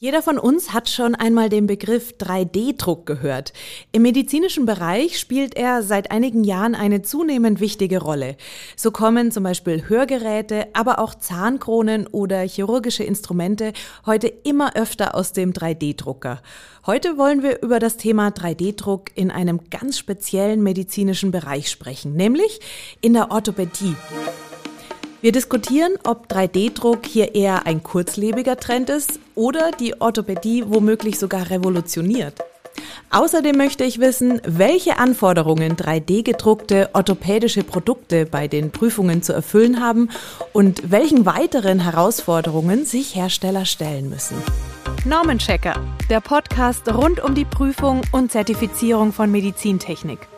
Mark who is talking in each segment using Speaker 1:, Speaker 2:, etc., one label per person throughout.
Speaker 1: Jeder von uns hat schon einmal den Begriff 3D-Druck gehört. Im medizinischen Bereich spielt er seit einigen Jahren eine zunehmend wichtige Rolle. So kommen zum Beispiel Hörgeräte, aber auch Zahnkronen oder chirurgische Instrumente heute immer öfter aus dem 3D-Drucker. Heute wollen wir über das Thema 3D-Druck in einem ganz speziellen medizinischen Bereich sprechen, nämlich in der Orthopädie. Wir diskutieren, ob 3D-Druck hier eher ein kurzlebiger Trend ist oder die Orthopädie womöglich sogar revolutioniert. Außerdem möchte ich wissen, welche Anforderungen 3D-gedruckte orthopädische Produkte bei den Prüfungen zu erfüllen haben und welchen weiteren Herausforderungen sich Hersteller stellen müssen. Normenchecker, der Podcast rund um die Prüfung und Zertifizierung von Medizintechnik.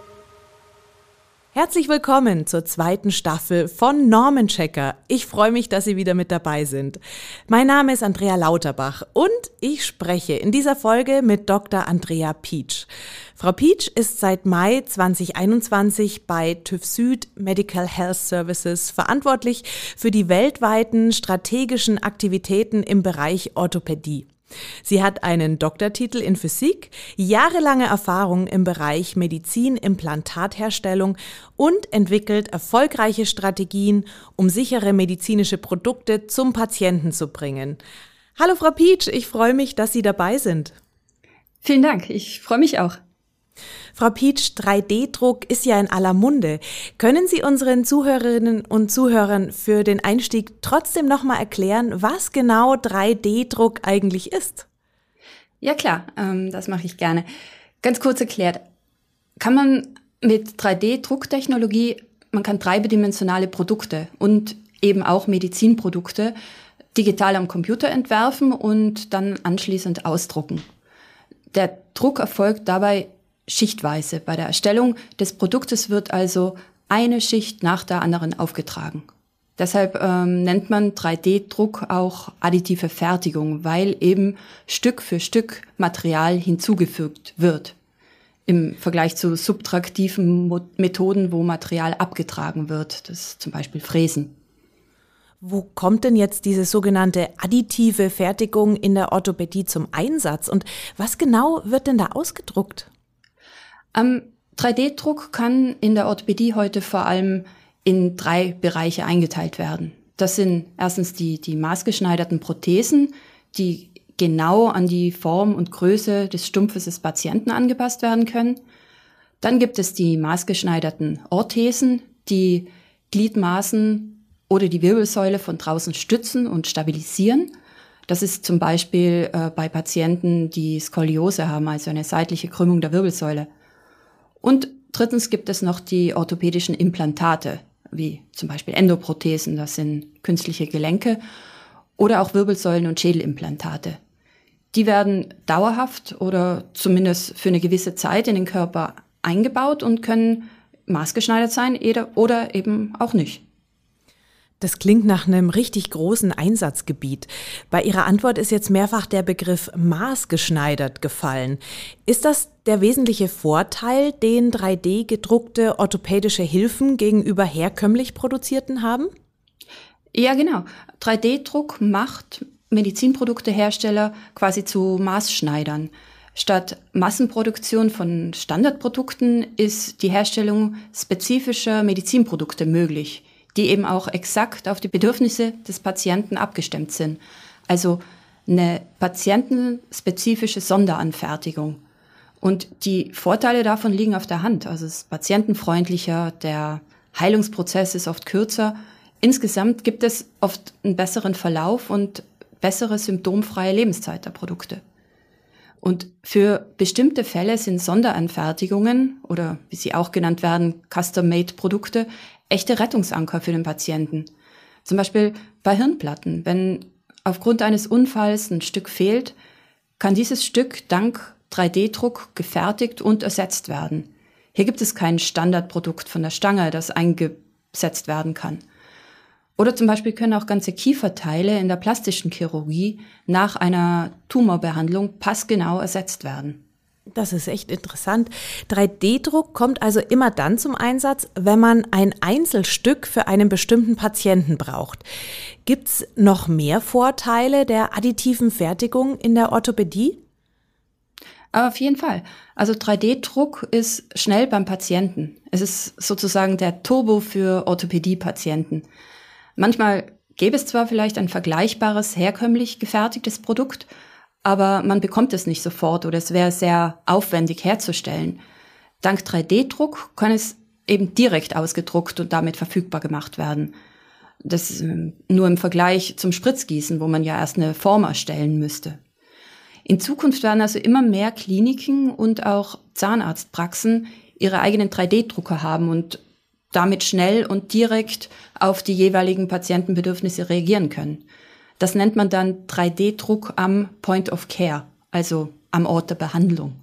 Speaker 1: Herzlich willkommen zur zweiten Staffel von Normenchecker. Ich freue mich, dass Sie wieder mit dabei sind. Mein Name ist Andrea Lauterbach und ich spreche in dieser Folge mit Dr. Andrea Pietsch. Frau Pietsch ist seit Mai 2021 bei TÜV Süd Medical Health Services verantwortlich für die weltweiten strategischen Aktivitäten im Bereich Orthopädie. Sie hat einen Doktortitel in Physik, jahrelange Erfahrung im Bereich Medizin, Implantatherstellung und entwickelt erfolgreiche Strategien, um sichere medizinische Produkte zum Patienten zu bringen. Hallo Frau Pietsch, ich freue mich, dass Sie dabei sind.
Speaker 2: Vielen Dank, ich freue mich auch.
Speaker 1: Frau Pietsch, 3D-Druck ist ja in aller Munde. Können Sie unseren Zuhörerinnen und Zuhörern für den Einstieg trotzdem nochmal erklären, was genau 3D-Druck eigentlich ist?
Speaker 2: Ja klar, ähm, das mache ich gerne. Ganz kurz erklärt, kann man mit 3D-Drucktechnologie, man kann dreidimensionale Produkte und eben auch Medizinprodukte digital am Computer entwerfen und dann anschließend ausdrucken. Der Druck erfolgt dabei schichtweise. Bei der Erstellung des Produktes wird also eine Schicht nach der anderen aufgetragen. Deshalb ähm, nennt man 3D-Druck auch additive Fertigung, weil eben Stück für Stück Material hinzugefügt wird. Im Vergleich zu subtraktiven Mo Methoden, wo Material abgetragen wird, das zum Beispiel Fräsen.
Speaker 1: Wo kommt denn jetzt diese sogenannte additive Fertigung in der Orthopädie zum Einsatz und was genau wird denn da ausgedruckt?
Speaker 2: Ähm, 3D-Druck kann in der Orthopädie heute vor allem in drei Bereiche eingeteilt werden. Das sind erstens die, die maßgeschneiderten Prothesen, die genau an die Form und Größe des Stumpfes des Patienten angepasst werden können. Dann gibt es die maßgeschneiderten Orthesen, die Gliedmaßen oder die Wirbelsäule von draußen stützen und stabilisieren. Das ist zum Beispiel äh, bei Patienten, die Skoliose haben, also eine seitliche Krümmung der Wirbelsäule. Und drittens gibt es noch die orthopädischen Implantate, wie zum Beispiel Endoprothesen, das sind künstliche Gelenke, oder auch Wirbelsäulen- und Schädelimplantate. Die werden dauerhaft oder zumindest für eine gewisse Zeit in den Körper eingebaut und können maßgeschneidert sein oder eben auch nicht.
Speaker 1: Das klingt nach einem richtig großen Einsatzgebiet. Bei Ihrer Antwort ist jetzt mehrfach der Begriff maßgeschneidert gefallen. Ist das der wesentliche Vorteil, den 3D gedruckte orthopädische Hilfen gegenüber herkömmlich produzierten haben?
Speaker 2: Ja, genau. 3D-Druck macht Medizinproduktehersteller quasi zu Maßschneidern. Statt Massenproduktion von Standardprodukten ist die Herstellung spezifischer Medizinprodukte möglich die eben auch exakt auf die Bedürfnisse des Patienten abgestimmt sind. Also eine patientenspezifische Sonderanfertigung. Und die Vorteile davon liegen auf der Hand. Also es ist patientenfreundlicher, der Heilungsprozess ist oft kürzer. Insgesamt gibt es oft einen besseren Verlauf und bessere symptomfreie Lebenszeit der Produkte. Und für bestimmte Fälle sind Sonderanfertigungen oder wie sie auch genannt werden, Custom-Made-Produkte echte Rettungsanker für den Patienten. Zum Beispiel bei Hirnplatten. Wenn aufgrund eines Unfalls ein Stück fehlt, kann dieses Stück dank 3D-Druck gefertigt und ersetzt werden. Hier gibt es kein Standardprodukt von der Stange, das eingesetzt werden kann. Oder zum Beispiel können auch ganze Kieferteile in der plastischen Chirurgie nach einer Tumorbehandlung passgenau ersetzt werden.
Speaker 1: Das ist echt interessant. 3D-Druck kommt also immer dann zum Einsatz, wenn man ein Einzelstück für einen bestimmten Patienten braucht. Gibt es noch mehr Vorteile der additiven Fertigung in der Orthopädie?
Speaker 2: auf jeden Fall. Also 3D-Druck ist schnell beim Patienten. Es ist sozusagen der Turbo für Orthopädie-Patienten. Manchmal gäbe es zwar vielleicht ein vergleichbares, herkömmlich gefertigtes Produkt, aber man bekommt es nicht sofort oder es wäre sehr aufwendig herzustellen. Dank 3D-Druck kann es eben direkt ausgedruckt und damit verfügbar gemacht werden. Das ähm, nur im Vergleich zum Spritzgießen, wo man ja erst eine Form erstellen müsste. In Zukunft werden also immer mehr Kliniken und auch Zahnarztpraxen ihre eigenen 3D-Drucker haben und damit schnell und direkt auf die jeweiligen Patientenbedürfnisse reagieren können. Das nennt man dann 3D-Druck am Point of Care, also am Ort der Behandlung.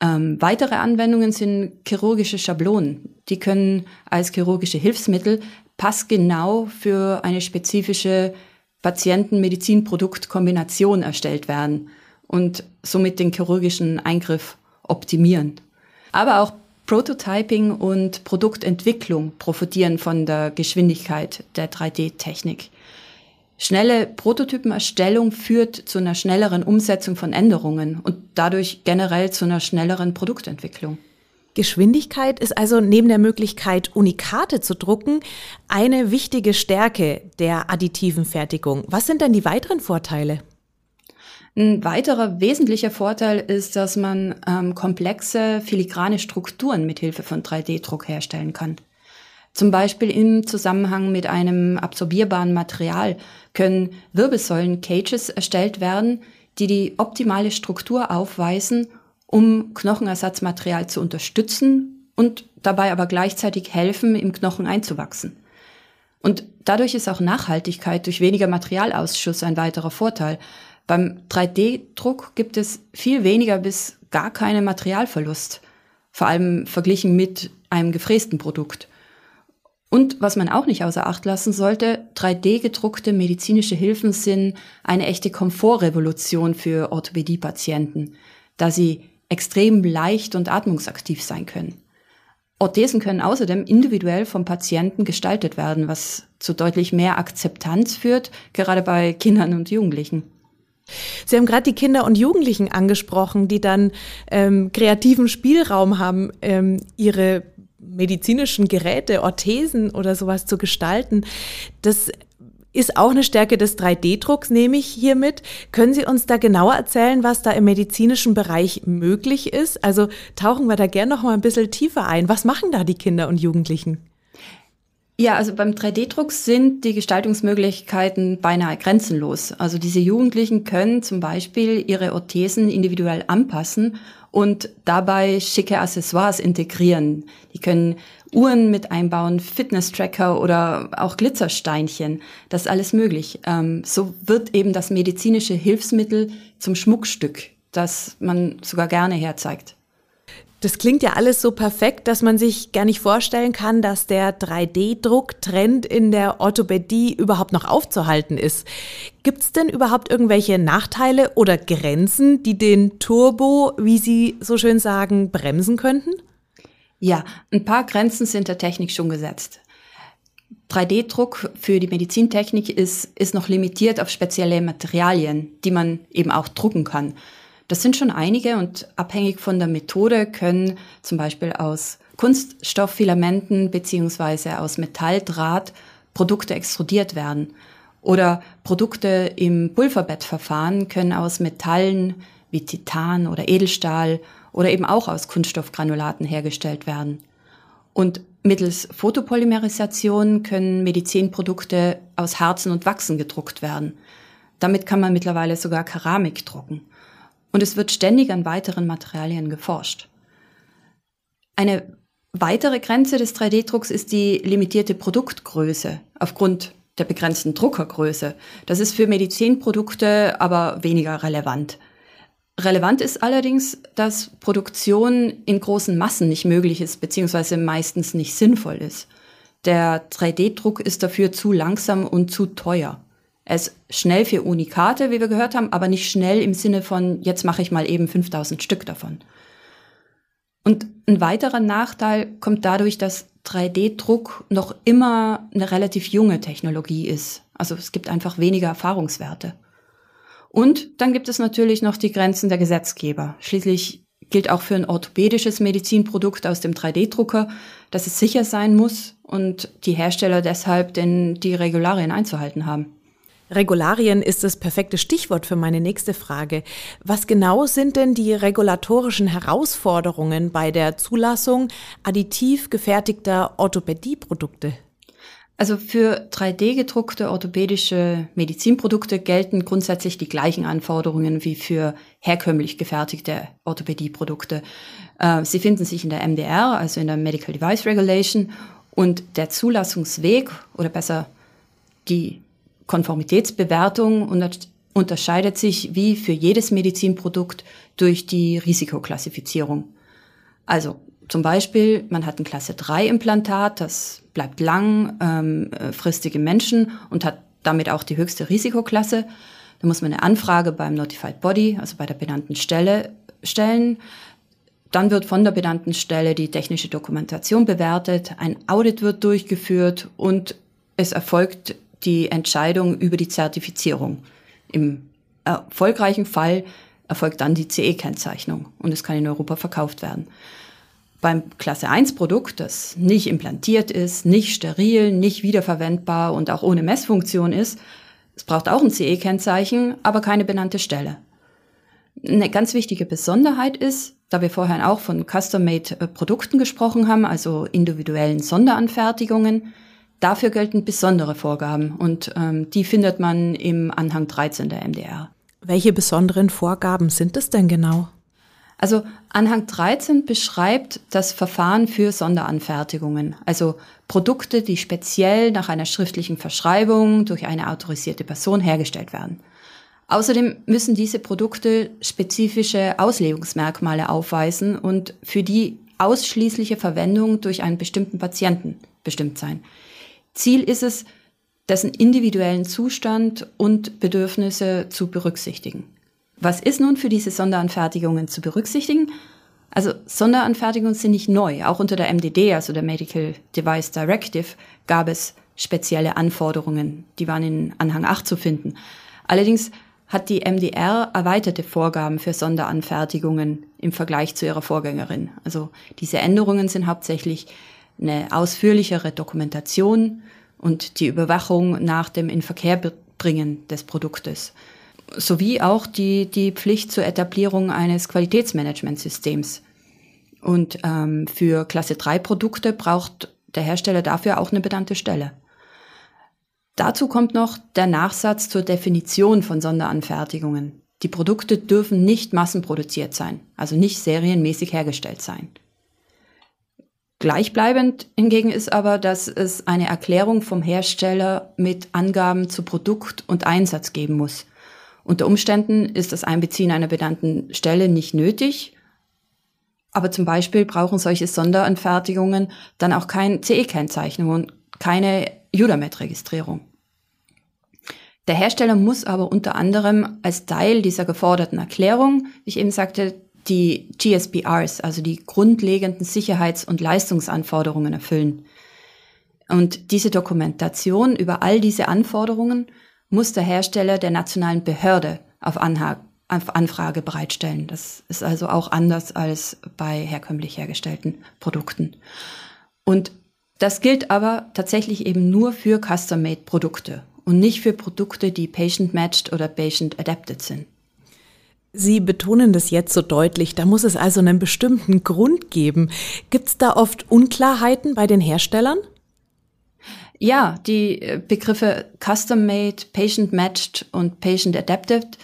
Speaker 2: Ähm, weitere Anwendungen sind chirurgische Schablonen. Die können als chirurgische Hilfsmittel passgenau für eine spezifische Patienten-Medizin-Produkt-Kombination erstellt werden und somit den chirurgischen Eingriff optimieren. Aber auch Prototyping und Produktentwicklung profitieren von der Geschwindigkeit der 3D-Technik. Schnelle Prototypenerstellung führt zu einer schnelleren Umsetzung von Änderungen und dadurch generell zu einer schnelleren Produktentwicklung.
Speaker 1: Geschwindigkeit ist also neben der Möglichkeit, Unikate zu drucken, eine wichtige Stärke der additiven Fertigung. Was sind denn die weiteren Vorteile?
Speaker 2: Ein weiterer wesentlicher Vorteil ist, dass man ähm, komplexe filigrane Strukturen mit Hilfe von 3D-Druck herstellen kann. Zum Beispiel im Zusammenhang mit einem absorbierbaren Material können Wirbelsäulen-Cages erstellt werden, die die optimale Struktur aufweisen, um Knochenersatzmaterial zu unterstützen und dabei aber gleichzeitig helfen, im Knochen einzuwachsen. Und dadurch ist auch Nachhaltigkeit durch weniger Materialausschuss ein weiterer Vorteil. Beim 3D-Druck gibt es viel weniger bis gar keinen Materialverlust, vor allem verglichen mit einem gefrästen Produkt. Und was man auch nicht außer Acht lassen sollte, 3D-gedruckte medizinische Hilfen sind eine echte Komfortrevolution für Orthopädie-Patienten, da sie extrem leicht und atmungsaktiv sein können. Orthesen können außerdem individuell vom Patienten gestaltet werden, was zu deutlich mehr Akzeptanz führt, gerade bei Kindern und Jugendlichen.
Speaker 1: Sie haben gerade die Kinder und Jugendlichen angesprochen, die dann ähm, kreativen Spielraum haben, ähm, ihre medizinischen Geräte, Orthesen oder sowas zu gestalten. Das ist auch eine Stärke des 3D-Drucks, nehme ich hiermit. Können Sie uns da genauer erzählen, was da im medizinischen Bereich möglich ist? Also tauchen wir da gerne noch mal ein bisschen tiefer ein. Was machen da die Kinder und Jugendlichen?
Speaker 2: Ja, also beim 3D-Druck sind die Gestaltungsmöglichkeiten beinahe grenzenlos. Also diese Jugendlichen können zum Beispiel ihre Orthesen individuell anpassen und dabei schicke Accessoires integrieren. Die können Uhren mit einbauen, Fitness-Tracker oder auch Glitzersteinchen. Das ist alles möglich. Ähm, so wird eben das medizinische Hilfsmittel zum Schmuckstück, das man sogar gerne herzeigt.
Speaker 1: Das klingt ja alles so perfekt, dass man sich gar nicht vorstellen kann, dass der 3D-Druck-Trend in der Orthopädie überhaupt noch aufzuhalten ist. Gibt es denn überhaupt irgendwelche Nachteile oder Grenzen, die den Turbo, wie Sie so schön sagen, bremsen könnten?
Speaker 2: Ja, ein paar Grenzen sind der Technik schon gesetzt. 3D-Druck für die Medizintechnik ist, ist noch limitiert auf spezielle Materialien, die man eben auch drucken kann. Das sind schon einige und abhängig von der Methode können zum Beispiel aus Kunststofffilamenten beziehungsweise aus Metalldraht Produkte extrudiert werden. Oder Produkte im Pulverbettverfahren können aus Metallen wie Titan oder Edelstahl oder eben auch aus Kunststoffgranulaten hergestellt werden. Und mittels Photopolymerisation können Medizinprodukte aus Harzen und Wachsen gedruckt werden. Damit kann man mittlerweile sogar Keramik drucken und es wird ständig an weiteren Materialien geforscht. Eine weitere Grenze des 3D-Drucks ist die limitierte Produktgröße aufgrund der begrenzten Druckergröße. Das ist für Medizinprodukte aber weniger relevant. Relevant ist allerdings, dass Produktion in großen Massen nicht möglich ist, beziehungsweise meistens nicht sinnvoll ist. Der 3D-Druck ist dafür zu langsam und zu teuer. Er ist schnell für Unikate, wie wir gehört haben, aber nicht schnell im Sinne von, jetzt mache ich mal eben 5000 Stück davon. Und ein weiterer Nachteil kommt dadurch, dass 3D-Druck noch immer eine relativ junge Technologie ist. Also es gibt einfach weniger Erfahrungswerte. Und dann gibt es natürlich noch die Grenzen der Gesetzgeber. Schließlich gilt auch für ein orthopädisches Medizinprodukt aus dem 3D-Drucker, dass es sicher sein muss und die Hersteller deshalb denn die Regularien einzuhalten haben.
Speaker 1: Regularien ist das perfekte Stichwort für meine nächste Frage. Was genau sind denn die regulatorischen Herausforderungen bei der Zulassung additiv gefertigter Orthopädieprodukte?
Speaker 2: Also für 3D-gedruckte orthopädische Medizinprodukte gelten grundsätzlich die gleichen Anforderungen wie für herkömmlich gefertigte Orthopädieprodukte. Äh, sie finden sich in der MDR, also in der Medical Device Regulation, und der Zulassungsweg oder besser die Konformitätsbewertung unterscheidet sich wie für jedes Medizinprodukt durch die Risikoklassifizierung. Also zum Beispiel, man hat ein Klasse 3 Implantat, das bleibt lang, ähm, äh, fristig im Menschen und hat damit auch die höchste Risikoklasse. Da muss man eine Anfrage beim Notified Body, also bei der benannten Stelle, stellen. Dann wird von der benannten Stelle die technische Dokumentation bewertet, ein Audit wird durchgeführt und es erfolgt die Entscheidung über die Zertifizierung. Im erfolgreichen Fall erfolgt dann die CE-Kennzeichnung und es kann in Europa verkauft werden. Beim Klasse 1 Produkt, das nicht implantiert ist, nicht steril, nicht wiederverwendbar und auch ohne Messfunktion ist, es braucht auch ein CE-Kennzeichen, aber keine benannte Stelle. Eine ganz wichtige Besonderheit ist, da wir vorher auch von Custom-Made äh, gesprochen haben, also individuellen Sonderanfertigungen, Dafür gelten besondere Vorgaben und ähm, die findet man im Anhang 13 der MDR.
Speaker 1: Welche besonderen Vorgaben sind es denn genau?
Speaker 2: Also Anhang 13 beschreibt das Verfahren für Sonderanfertigungen, also Produkte, die speziell nach einer schriftlichen Verschreibung durch eine autorisierte Person hergestellt werden. Außerdem müssen diese Produkte spezifische Auslegungsmerkmale aufweisen und für die ausschließliche Verwendung durch einen bestimmten Patienten bestimmt sein. Ziel ist es, dessen individuellen Zustand und Bedürfnisse zu berücksichtigen. Was ist nun für diese Sonderanfertigungen zu berücksichtigen? Also Sonderanfertigungen sind nicht neu. Auch unter der MDD, also der Medical Device Directive, gab es spezielle Anforderungen. Die waren in Anhang 8 zu finden. Allerdings hat die MDR erweiterte Vorgaben für Sonderanfertigungen im Vergleich zu ihrer Vorgängerin. Also diese Änderungen sind hauptsächlich eine ausführlichere Dokumentation und die Überwachung nach dem Inverkehrbringen des Produktes sowie auch die, die Pflicht zur Etablierung eines Qualitätsmanagementsystems. Und ähm, für Klasse 3 Produkte braucht der Hersteller dafür auch eine benannte Stelle. Dazu kommt noch der Nachsatz zur Definition von Sonderanfertigungen. Die Produkte dürfen nicht massenproduziert sein, also nicht serienmäßig hergestellt sein. Gleichbleibend hingegen ist aber, dass es eine Erklärung vom Hersteller mit Angaben zu Produkt und Einsatz geben muss. Unter Umständen ist das Einbeziehen einer benannten Stelle nicht nötig, aber zum Beispiel brauchen solche Sonderanfertigungen dann auch kein CE-Kennzeichnung und keine Udamet-Registrierung. Der Hersteller muss aber unter anderem als Teil dieser geforderten Erklärung, wie ich eben sagte, die GSBRs, also die grundlegenden Sicherheits- und Leistungsanforderungen erfüllen. Und diese Dokumentation über all diese Anforderungen muss der Hersteller der nationalen Behörde auf, Anha auf Anfrage bereitstellen. Das ist also auch anders als bei herkömmlich hergestellten Produkten. Und das gilt aber tatsächlich eben nur für Custom-Made-Produkte und nicht für Produkte, die patient-matched oder patient-adapted sind.
Speaker 1: Sie betonen das jetzt so deutlich, da muss es also einen bestimmten Grund geben. Gibt es da oft Unklarheiten bei den Herstellern?
Speaker 2: Ja, die äh, Begriffe Custom-Made, Patient-Matched und Patient-Adapted,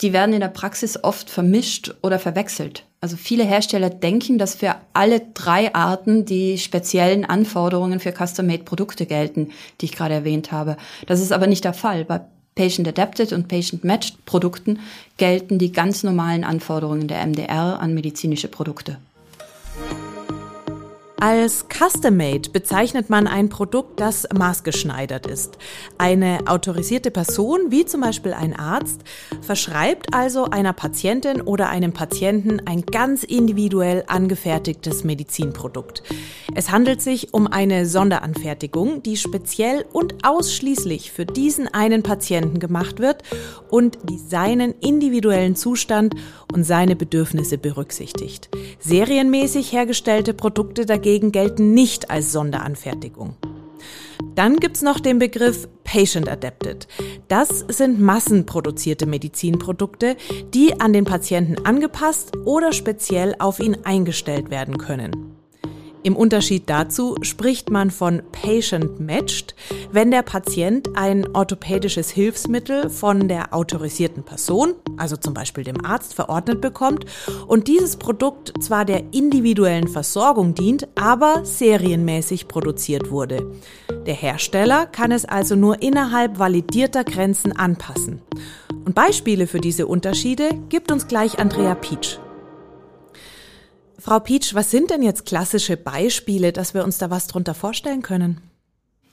Speaker 2: die werden in der Praxis oft vermischt oder verwechselt. Also viele Hersteller denken, dass für alle drei Arten die speziellen Anforderungen für Custom-Made-Produkte gelten, die ich gerade erwähnt habe. Das ist aber nicht der Fall. Bei Patient-Adapted und Patient-Matched Produkten gelten die ganz normalen Anforderungen der MDR an medizinische Produkte.
Speaker 1: Als Custom-Made bezeichnet man ein Produkt, das maßgeschneidert ist. Eine autorisierte Person, wie zum Beispiel ein Arzt, verschreibt also einer Patientin oder einem Patienten ein ganz individuell angefertigtes Medizinprodukt. Es handelt sich um eine Sonderanfertigung, die speziell und ausschließlich für diesen einen Patienten gemacht wird und die seinen individuellen Zustand und seine Bedürfnisse berücksichtigt. Serienmäßig hergestellte Produkte dagegen dagegen gelten nicht als Sonderanfertigung. Dann gibt's noch den Begriff Patient Adapted. Das sind massenproduzierte Medizinprodukte, die an den Patienten angepasst oder speziell auf ihn eingestellt werden können. Im Unterschied dazu spricht man von Patient Matched, wenn der Patient ein orthopädisches Hilfsmittel von der autorisierten Person, also zum Beispiel dem Arzt, verordnet bekommt und dieses Produkt zwar der individuellen Versorgung dient, aber serienmäßig produziert wurde. Der Hersteller kann es also nur innerhalb validierter Grenzen anpassen. Und Beispiele für diese Unterschiede gibt uns gleich Andrea Pietsch. Frau Pietsch, was sind denn jetzt klassische Beispiele, dass wir uns da was drunter vorstellen können?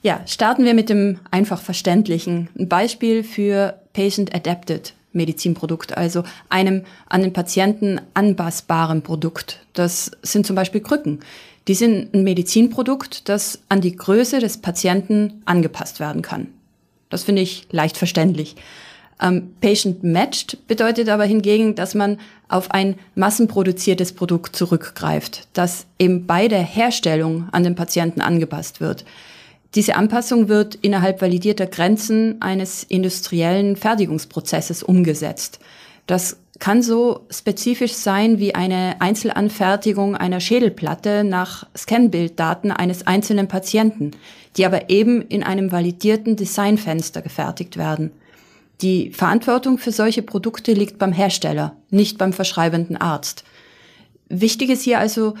Speaker 2: Ja, starten wir mit dem einfach verständlichen. Ein Beispiel für Patient Adapted Medizinprodukt, also einem an den Patienten anpassbaren Produkt. Das sind zum Beispiel Krücken. Die sind ein Medizinprodukt, das an die Größe des Patienten angepasst werden kann. Das finde ich leicht verständlich. Ähm, Patient Matched bedeutet aber hingegen, dass man auf ein massenproduziertes Produkt zurückgreift, das eben bei der Herstellung an den Patienten angepasst wird. Diese Anpassung wird innerhalb validierter Grenzen eines industriellen Fertigungsprozesses umgesetzt. Das kann so spezifisch sein wie eine Einzelanfertigung einer Schädelplatte nach Scanbilddaten eines einzelnen Patienten, die aber eben in einem validierten Designfenster gefertigt werden. Die Verantwortung für solche Produkte liegt beim Hersteller, nicht beim verschreibenden Arzt. Wichtig ist hier also,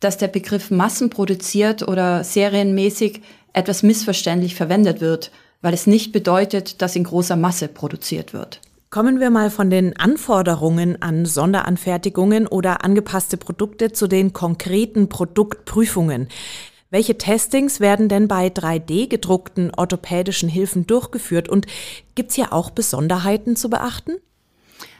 Speaker 2: dass der Begriff massenproduziert oder serienmäßig etwas missverständlich verwendet wird, weil es nicht bedeutet, dass in großer Masse produziert wird.
Speaker 1: Kommen wir mal von den Anforderungen an Sonderanfertigungen oder angepasste Produkte zu den konkreten Produktprüfungen. Welche Testings werden denn bei 3D gedruckten orthopädischen Hilfen durchgeführt und gibt es hier auch Besonderheiten zu beachten?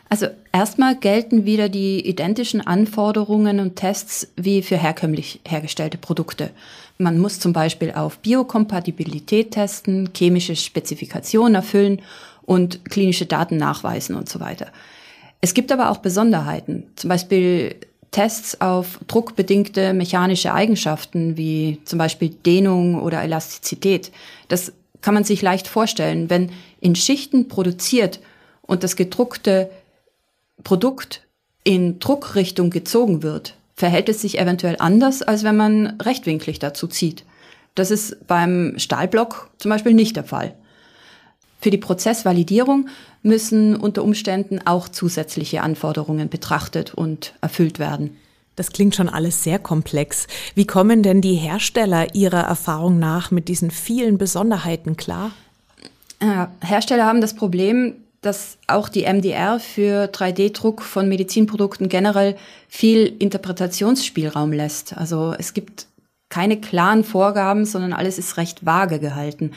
Speaker 2: Also erstmal gelten wieder die identischen Anforderungen und Tests wie für herkömmlich hergestellte Produkte. Man muss zum Beispiel auf Biokompatibilität testen, chemische Spezifikationen erfüllen und klinische Daten nachweisen und so weiter. Es gibt aber auch Besonderheiten. Zum Beispiel Tests auf druckbedingte mechanische Eigenschaften wie zum Beispiel Dehnung oder Elastizität. Das kann man sich leicht vorstellen, wenn in Schichten produziert und das gedruckte Produkt in Druckrichtung gezogen wird, verhält es sich eventuell anders, als wenn man rechtwinklig dazu zieht. Das ist beim Stahlblock zum Beispiel nicht der Fall. Für die Prozessvalidierung müssen unter Umständen auch zusätzliche Anforderungen betrachtet und erfüllt werden.
Speaker 1: Das klingt schon alles sehr komplex. Wie kommen denn die Hersteller ihrer Erfahrung nach mit diesen vielen Besonderheiten klar?
Speaker 2: Äh, Hersteller haben das Problem, dass auch die MDR für 3D-Druck von Medizinprodukten generell viel Interpretationsspielraum lässt. Also es gibt keine klaren Vorgaben, sondern alles ist recht vage gehalten.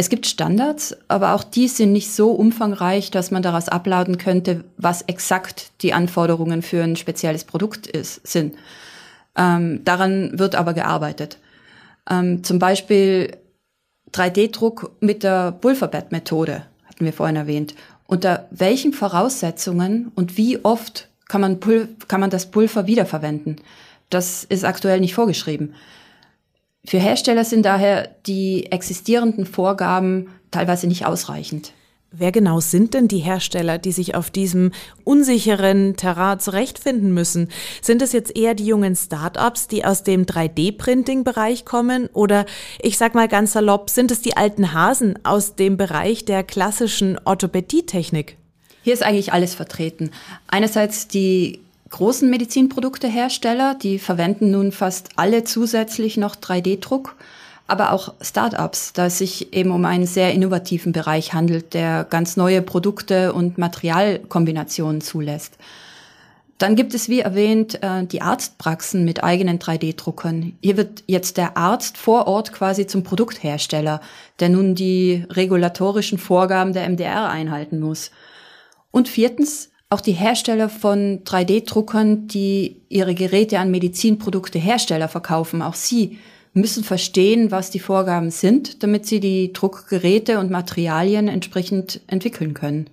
Speaker 2: Es gibt Standards, aber auch die sind nicht so umfangreich, dass man daraus ableiten könnte, was exakt die Anforderungen für ein spezielles Produkt ist, sind. Ähm, daran wird aber gearbeitet. Ähm, zum Beispiel 3D-Druck mit der Pulverbett-Methode, hatten wir vorhin erwähnt. Unter welchen Voraussetzungen und wie oft kann man, Pul kann man das Pulver wiederverwenden? Das ist aktuell nicht vorgeschrieben. Für Hersteller sind daher die existierenden Vorgaben teilweise nicht ausreichend.
Speaker 1: Wer genau sind denn die Hersteller, die sich auf diesem unsicheren Terrain zurechtfinden müssen? Sind es jetzt eher die jungen Start-ups, die aus dem 3D-Printing-Bereich kommen? Oder ich sag mal ganz salopp, sind es die alten Hasen aus dem Bereich der klassischen Orthopädietechnik?
Speaker 2: Hier ist eigentlich alles vertreten. Einerseits die großen Medizinproduktehersteller, die verwenden nun fast alle zusätzlich noch 3D-Druck, aber auch Startups, da es sich eben um einen sehr innovativen Bereich handelt, der ganz neue Produkte und Materialkombinationen zulässt. Dann gibt es, wie erwähnt, äh, die Arztpraxen mit eigenen 3D-Druckern. Hier wird jetzt der Arzt vor Ort quasi zum Produkthersteller, der nun die regulatorischen Vorgaben der MDR einhalten muss. Und viertens, auch die Hersteller von 3D-Druckern, die ihre Geräte an Medizinproduktehersteller verkaufen, auch sie müssen verstehen, was die Vorgaben sind, damit sie die Druckgeräte und Materialien entsprechend entwickeln können.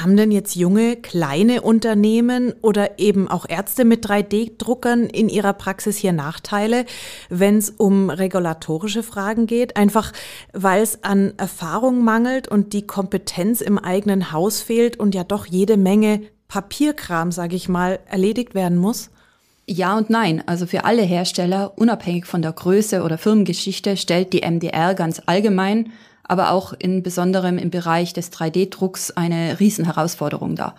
Speaker 1: Haben denn jetzt junge, kleine Unternehmen oder eben auch Ärzte mit 3D-Druckern in ihrer Praxis hier Nachteile, wenn es um regulatorische Fragen geht? Einfach weil es an Erfahrung mangelt und die Kompetenz im eigenen Haus fehlt und ja doch jede Menge Papierkram, sage ich mal, erledigt werden muss?
Speaker 2: Ja und nein. Also für alle Hersteller, unabhängig von der Größe oder Firmengeschichte, stellt die MDR ganz allgemein aber auch in besonderem im Bereich des 3D-Drucks eine Riesenherausforderung dar.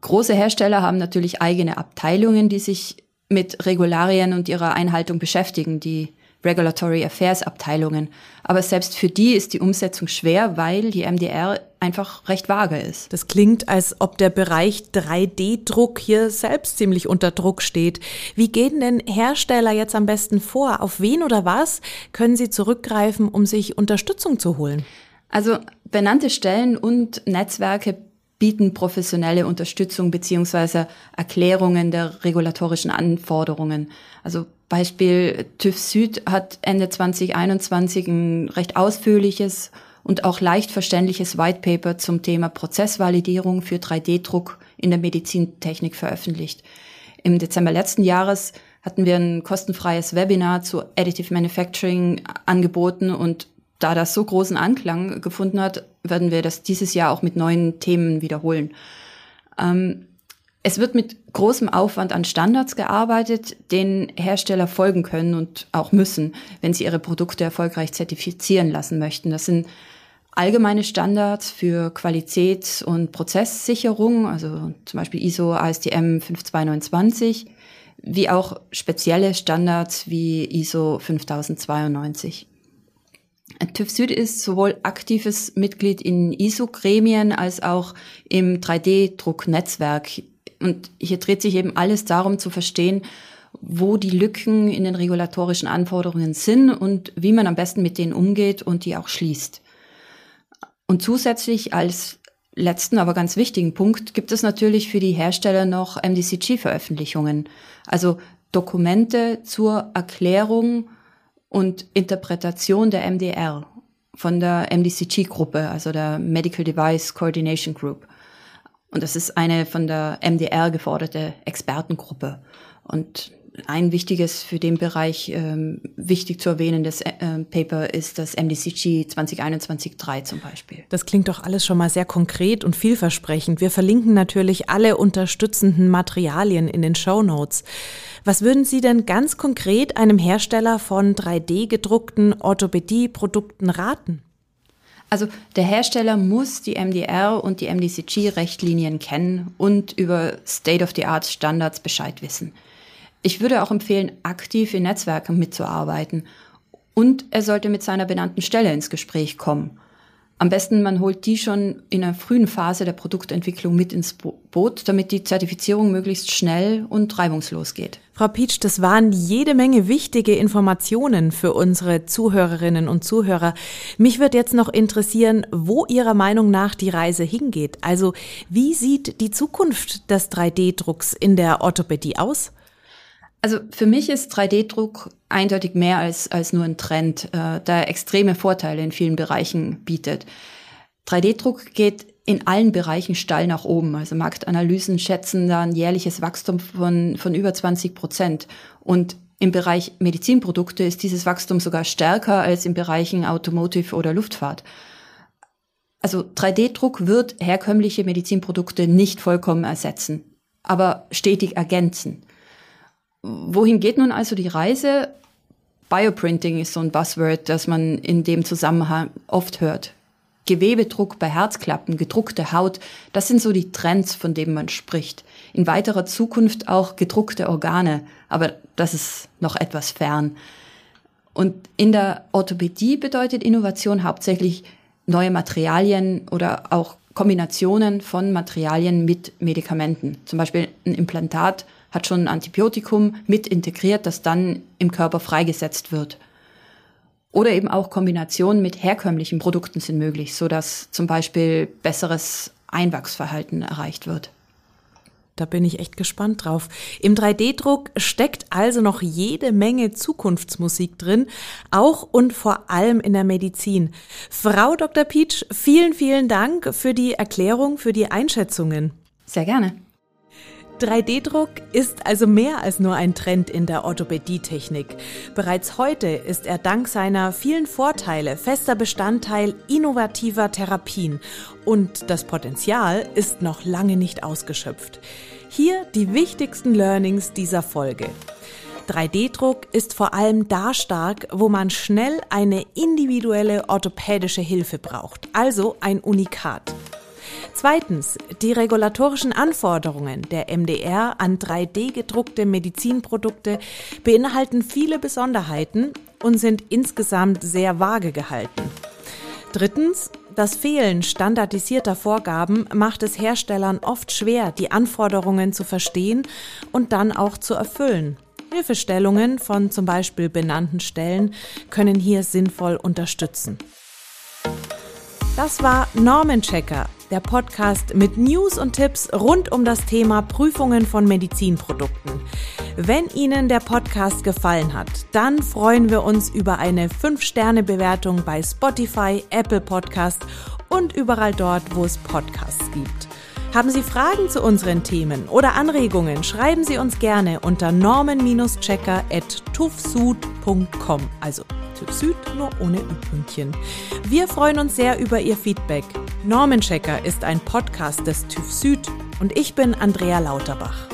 Speaker 2: Große Hersteller haben natürlich eigene Abteilungen, die sich mit Regularien und ihrer Einhaltung beschäftigen, die Regulatory Affairs Abteilungen. Aber selbst für die ist die Umsetzung schwer, weil die MDR einfach recht vage ist.
Speaker 1: Das klingt, als ob der Bereich 3D-Druck hier selbst ziemlich unter Druck steht. Wie gehen denn Hersteller jetzt am besten vor? Auf wen oder was können sie zurückgreifen, um sich Unterstützung zu holen?
Speaker 2: Also benannte Stellen und Netzwerke bieten professionelle Unterstützung beziehungsweise Erklärungen der regulatorischen Anforderungen. Also Beispiel TÜV Süd hat Ende 2021 ein recht ausführliches und auch leicht verständliches White Paper zum Thema Prozessvalidierung für 3D-Druck in der Medizintechnik veröffentlicht. Im Dezember letzten Jahres hatten wir ein kostenfreies Webinar zu Additive Manufacturing angeboten und da das so großen Anklang gefunden hat, werden wir das dieses Jahr auch mit neuen Themen wiederholen. Ähm, es wird mit großem Aufwand an Standards gearbeitet, denen Hersteller folgen können und auch müssen, wenn sie ihre Produkte erfolgreich zertifizieren lassen möchten. Das sind allgemeine Standards für Qualitäts- und Prozesssicherung, also zum Beispiel ISO ASTM 5229, wie auch spezielle Standards wie ISO 5092. TÜV Süd ist sowohl aktives Mitglied in ISO-Gremien als auch im 3D-Drucknetzwerk. Und hier dreht sich eben alles darum zu verstehen, wo die Lücken in den regulatorischen Anforderungen sind und wie man am besten mit denen umgeht und die auch schließt. Und zusätzlich als letzten, aber ganz wichtigen Punkt gibt es natürlich für die Hersteller noch MDCG-Veröffentlichungen, also Dokumente zur Erklärung und Interpretation der MDR von der MDCG-Gruppe, also der Medical Device Coordination Group. Und das ist eine von der MDR geforderte Expertengruppe. Und ein wichtiges für den Bereich ähm, wichtig zu erwähnendes äh, Paper ist das MDCG 2021-3 zum Beispiel.
Speaker 1: Das klingt doch alles schon mal sehr konkret und vielversprechend. Wir verlinken natürlich alle unterstützenden Materialien in den Show Notes. Was würden Sie denn ganz konkret einem Hersteller von 3D-gedruckten Orthopädie-Produkten raten?
Speaker 2: Also der Hersteller muss die MDR und die MDCG-Rechtlinien kennen und über State-of-the-Art-Standards Bescheid wissen. Ich würde auch empfehlen, aktiv in Netzwerken mitzuarbeiten. Und er sollte mit seiner benannten Stelle ins Gespräch kommen. Am besten, man holt die schon in einer frühen Phase der Produktentwicklung mit ins Boot, damit die Zertifizierung möglichst schnell und reibungslos geht.
Speaker 1: Frau Pietsch, das waren jede Menge wichtige Informationen für unsere Zuhörerinnen und Zuhörer. Mich wird jetzt noch interessieren, wo Ihrer Meinung nach die Reise hingeht. Also, wie sieht die Zukunft des 3D-Drucks in der Orthopädie aus?
Speaker 2: Also für mich ist 3D-Druck eindeutig mehr als, als nur ein Trend, äh, da er extreme Vorteile in vielen Bereichen bietet. 3D-Druck geht in allen Bereichen steil nach oben. Also Marktanalysen schätzen da ein jährliches Wachstum von, von über 20 Prozent. Und im Bereich Medizinprodukte ist dieses Wachstum sogar stärker als in Bereichen Automotive oder Luftfahrt. Also 3D-Druck wird herkömmliche Medizinprodukte nicht vollkommen ersetzen, aber stetig ergänzen. Wohin geht nun also die Reise? Bioprinting ist so ein Buzzword, das man in dem Zusammenhang oft hört. Gewebedruck bei Herzklappen, gedruckte Haut, das sind so die Trends, von denen man spricht. In weiterer Zukunft auch gedruckte Organe, aber das ist noch etwas fern. Und in der Orthopädie bedeutet Innovation hauptsächlich neue Materialien oder auch Kombinationen von Materialien mit Medikamenten. Zum Beispiel ein Implantat hat schon ein Antibiotikum mit integriert, das dann im Körper freigesetzt wird. Oder eben auch Kombinationen mit herkömmlichen Produkten sind möglich, sodass zum Beispiel besseres Einwachsverhalten erreicht wird.
Speaker 1: Da bin ich echt gespannt drauf. Im 3D-Druck steckt also noch jede Menge Zukunftsmusik drin, auch und vor allem in der Medizin. Frau Dr. Pietsch, vielen, vielen Dank für die Erklärung, für die Einschätzungen.
Speaker 2: Sehr gerne.
Speaker 1: 3D-Druck ist also mehr als nur ein Trend in der Orthopädietechnik. Bereits heute ist er dank seiner vielen Vorteile fester Bestandteil innovativer Therapien und das Potenzial ist noch lange nicht ausgeschöpft. Hier die wichtigsten Learnings dieser Folge. 3D-Druck ist vor allem da stark, wo man schnell eine individuelle orthopädische Hilfe braucht, also ein Unikat. Zweitens, die regulatorischen Anforderungen der MDR an 3D gedruckte Medizinprodukte beinhalten viele Besonderheiten und sind insgesamt sehr vage gehalten. Drittens, das Fehlen standardisierter Vorgaben macht es Herstellern oft schwer, die Anforderungen zu verstehen und dann auch zu erfüllen. Hilfestellungen von zum Beispiel benannten Stellen können hier sinnvoll unterstützen. Das war Normenchecker, der Podcast mit News und Tipps rund um das Thema Prüfungen von Medizinprodukten. Wenn Ihnen der Podcast gefallen hat, dann freuen wir uns über eine 5-Sterne-Bewertung bei Spotify, Apple Podcast und überall dort, wo es Podcasts gibt. Haben Sie Fragen zu unseren Themen oder Anregungen, schreiben Sie uns gerne unter norman-checker.tuffsud.com. Also TÜV Süd, nur ohne Übhündchen. Wir freuen uns sehr über Ihr Feedback. Normenchecker ist ein Podcast des TÜV Süd und ich bin Andrea Lauterbach.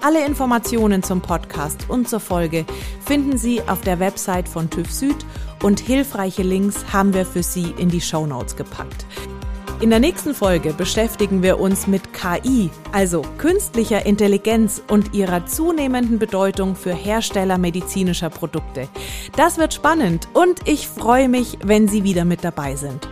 Speaker 1: Alle Informationen zum Podcast und zur Folge finden Sie auf der Website von TÜV Süd und hilfreiche Links haben wir für Sie in die Show Notes gepackt. In der nächsten Folge beschäftigen wir uns mit KI, also künstlicher Intelligenz und ihrer zunehmenden Bedeutung für Hersteller medizinischer Produkte. Das wird spannend und ich freue mich, wenn Sie wieder mit dabei sind.